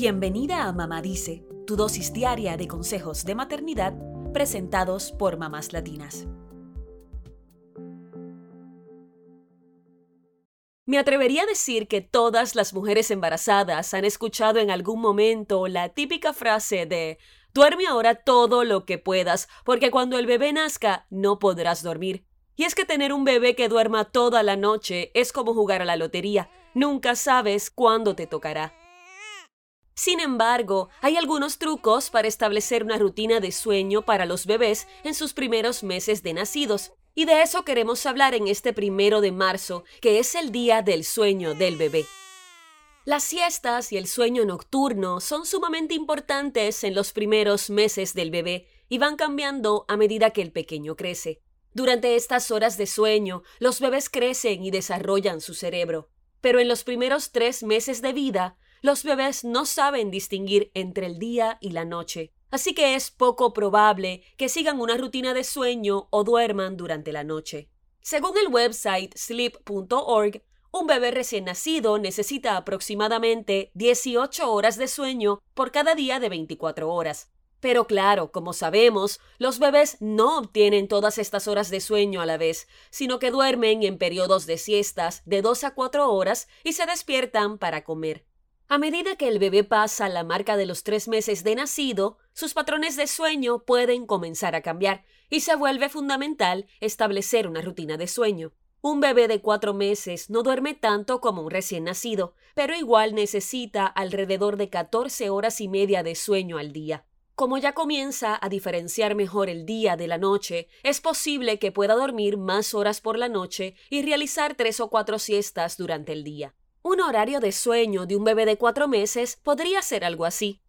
Bienvenida a Mamá Dice, tu dosis diaria de consejos de maternidad presentados por mamás latinas. Me atrevería a decir que todas las mujeres embarazadas han escuchado en algún momento la típica frase de duerme ahora todo lo que puedas, porque cuando el bebé nazca no podrás dormir. Y es que tener un bebé que duerma toda la noche es como jugar a la lotería. Nunca sabes cuándo te tocará. Sin embargo, hay algunos trucos para establecer una rutina de sueño para los bebés en sus primeros meses de nacidos. Y de eso queremos hablar en este primero de marzo, que es el día del sueño del bebé. Las siestas y el sueño nocturno son sumamente importantes en los primeros meses del bebé y van cambiando a medida que el pequeño crece. Durante estas horas de sueño, los bebés crecen y desarrollan su cerebro. Pero en los primeros tres meses de vida, los bebés no saben distinguir entre el día y la noche. Así que es poco probable que sigan una rutina de sueño o duerman durante la noche. Según el website sleep.org, un bebé recién nacido necesita aproximadamente 18 horas de sueño por cada día de 24 horas. Pero claro, como sabemos, los bebés no obtienen todas estas horas de sueño a la vez, sino que duermen en periodos de siestas de 2 a 4 horas y se despiertan para comer. A medida que el bebé pasa la marca de los tres meses de nacido, sus patrones de sueño pueden comenzar a cambiar y se vuelve fundamental establecer una rutina de sueño. Un bebé de cuatro meses no duerme tanto como un recién nacido, pero igual necesita alrededor de 14 horas y media de sueño al día. Como ya comienza a diferenciar mejor el día de la noche, es posible que pueda dormir más horas por la noche y realizar tres o cuatro siestas durante el día. Un horario de sueño de un bebé de cuatro meses podría ser algo así.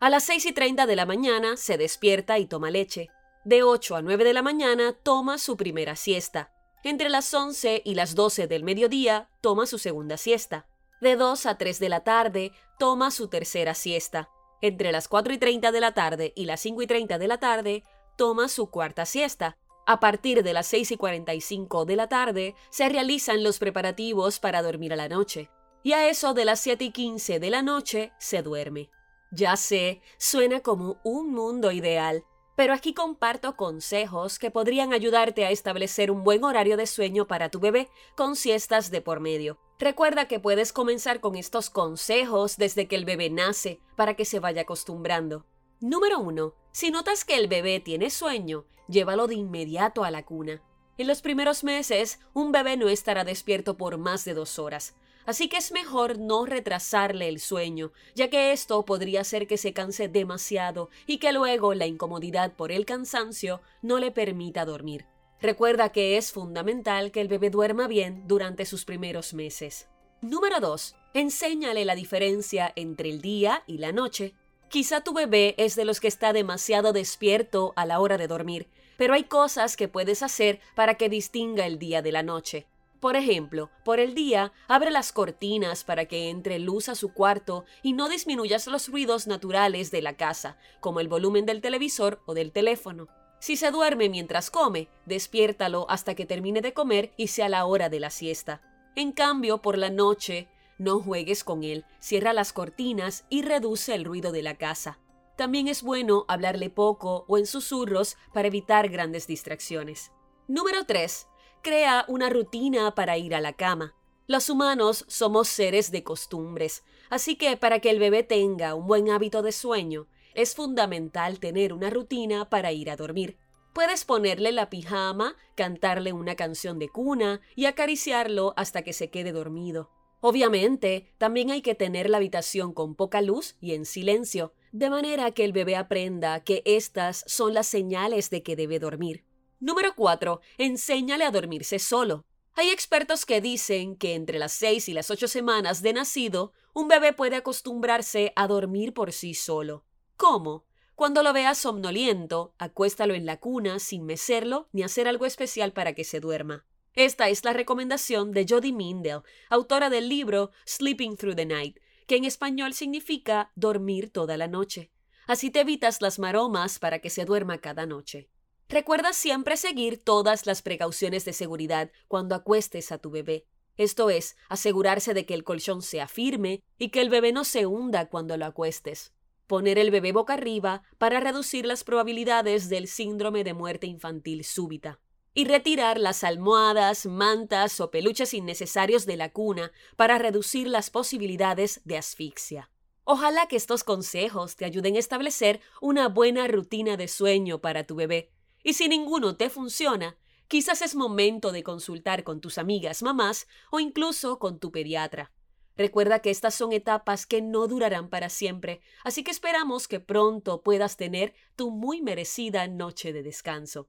A las 6 y 30 de la mañana se despierta y toma leche. De 8 a 9 de la mañana toma su primera siesta. Entre las 11 y las 12 del mediodía toma su segunda siesta. De 2 a 3 de la tarde toma su tercera siesta. Entre las 4 y 30 de la tarde y las 5 y 30 de la tarde toma su cuarta siesta. A partir de las 6 y 45 de la tarde se realizan los preparativos para dormir a la noche. Y a eso de las 7 y 15 de la noche se duerme. Ya sé, suena como un mundo ideal, pero aquí comparto consejos que podrían ayudarte a establecer un buen horario de sueño para tu bebé con siestas de por medio. Recuerda que puedes comenzar con estos consejos desde que el bebé nace para que se vaya acostumbrando. Número 1. Si notas que el bebé tiene sueño, llévalo de inmediato a la cuna. En los primeros meses, un bebé no estará despierto por más de dos horas, así que es mejor no retrasarle el sueño, ya que esto podría hacer que se canse demasiado y que luego la incomodidad por el cansancio no le permita dormir. Recuerda que es fundamental que el bebé duerma bien durante sus primeros meses. Número 2. Enséñale la diferencia entre el día y la noche. Quizá tu bebé es de los que está demasiado despierto a la hora de dormir, pero hay cosas que puedes hacer para que distinga el día de la noche. Por ejemplo, por el día, abre las cortinas para que entre luz a su cuarto y no disminuyas los ruidos naturales de la casa, como el volumen del televisor o del teléfono. Si se duerme mientras come, despiértalo hasta que termine de comer y sea la hora de la siesta. En cambio, por la noche, no juegues con él, cierra las cortinas y reduce el ruido de la casa. También es bueno hablarle poco o en susurros para evitar grandes distracciones. Número 3. Crea una rutina para ir a la cama. Los humanos somos seres de costumbres, así que para que el bebé tenga un buen hábito de sueño, es fundamental tener una rutina para ir a dormir. Puedes ponerle la pijama, cantarle una canción de cuna y acariciarlo hasta que se quede dormido. Obviamente, también hay que tener la habitación con poca luz y en silencio, de manera que el bebé aprenda que estas son las señales de que debe dormir. Número 4. Enséñale a dormirse solo. Hay expertos que dicen que entre las 6 y las 8 semanas de nacido, un bebé puede acostumbrarse a dormir por sí solo. ¿Cómo? Cuando lo veas somnoliento, acuéstalo en la cuna sin mecerlo ni hacer algo especial para que se duerma. Esta es la recomendación de Jodie Mindell, autora del libro Sleeping Through the Night, que en español significa dormir toda la noche. Así te evitas las maromas para que se duerma cada noche. Recuerda siempre seguir todas las precauciones de seguridad cuando acuestes a tu bebé. Esto es, asegurarse de que el colchón sea firme y que el bebé no se hunda cuando lo acuestes. Poner el bebé boca arriba para reducir las probabilidades del síndrome de muerte infantil súbita. Y retirar las almohadas, mantas o peluches innecesarios de la cuna para reducir las posibilidades de asfixia. Ojalá que estos consejos te ayuden a establecer una buena rutina de sueño para tu bebé. Y si ninguno te funciona, Quizás es momento de consultar con tus amigas mamás o incluso con tu pediatra. Recuerda que estas son etapas que no durarán para siempre, así que esperamos que pronto puedas tener tu muy merecida noche de descanso.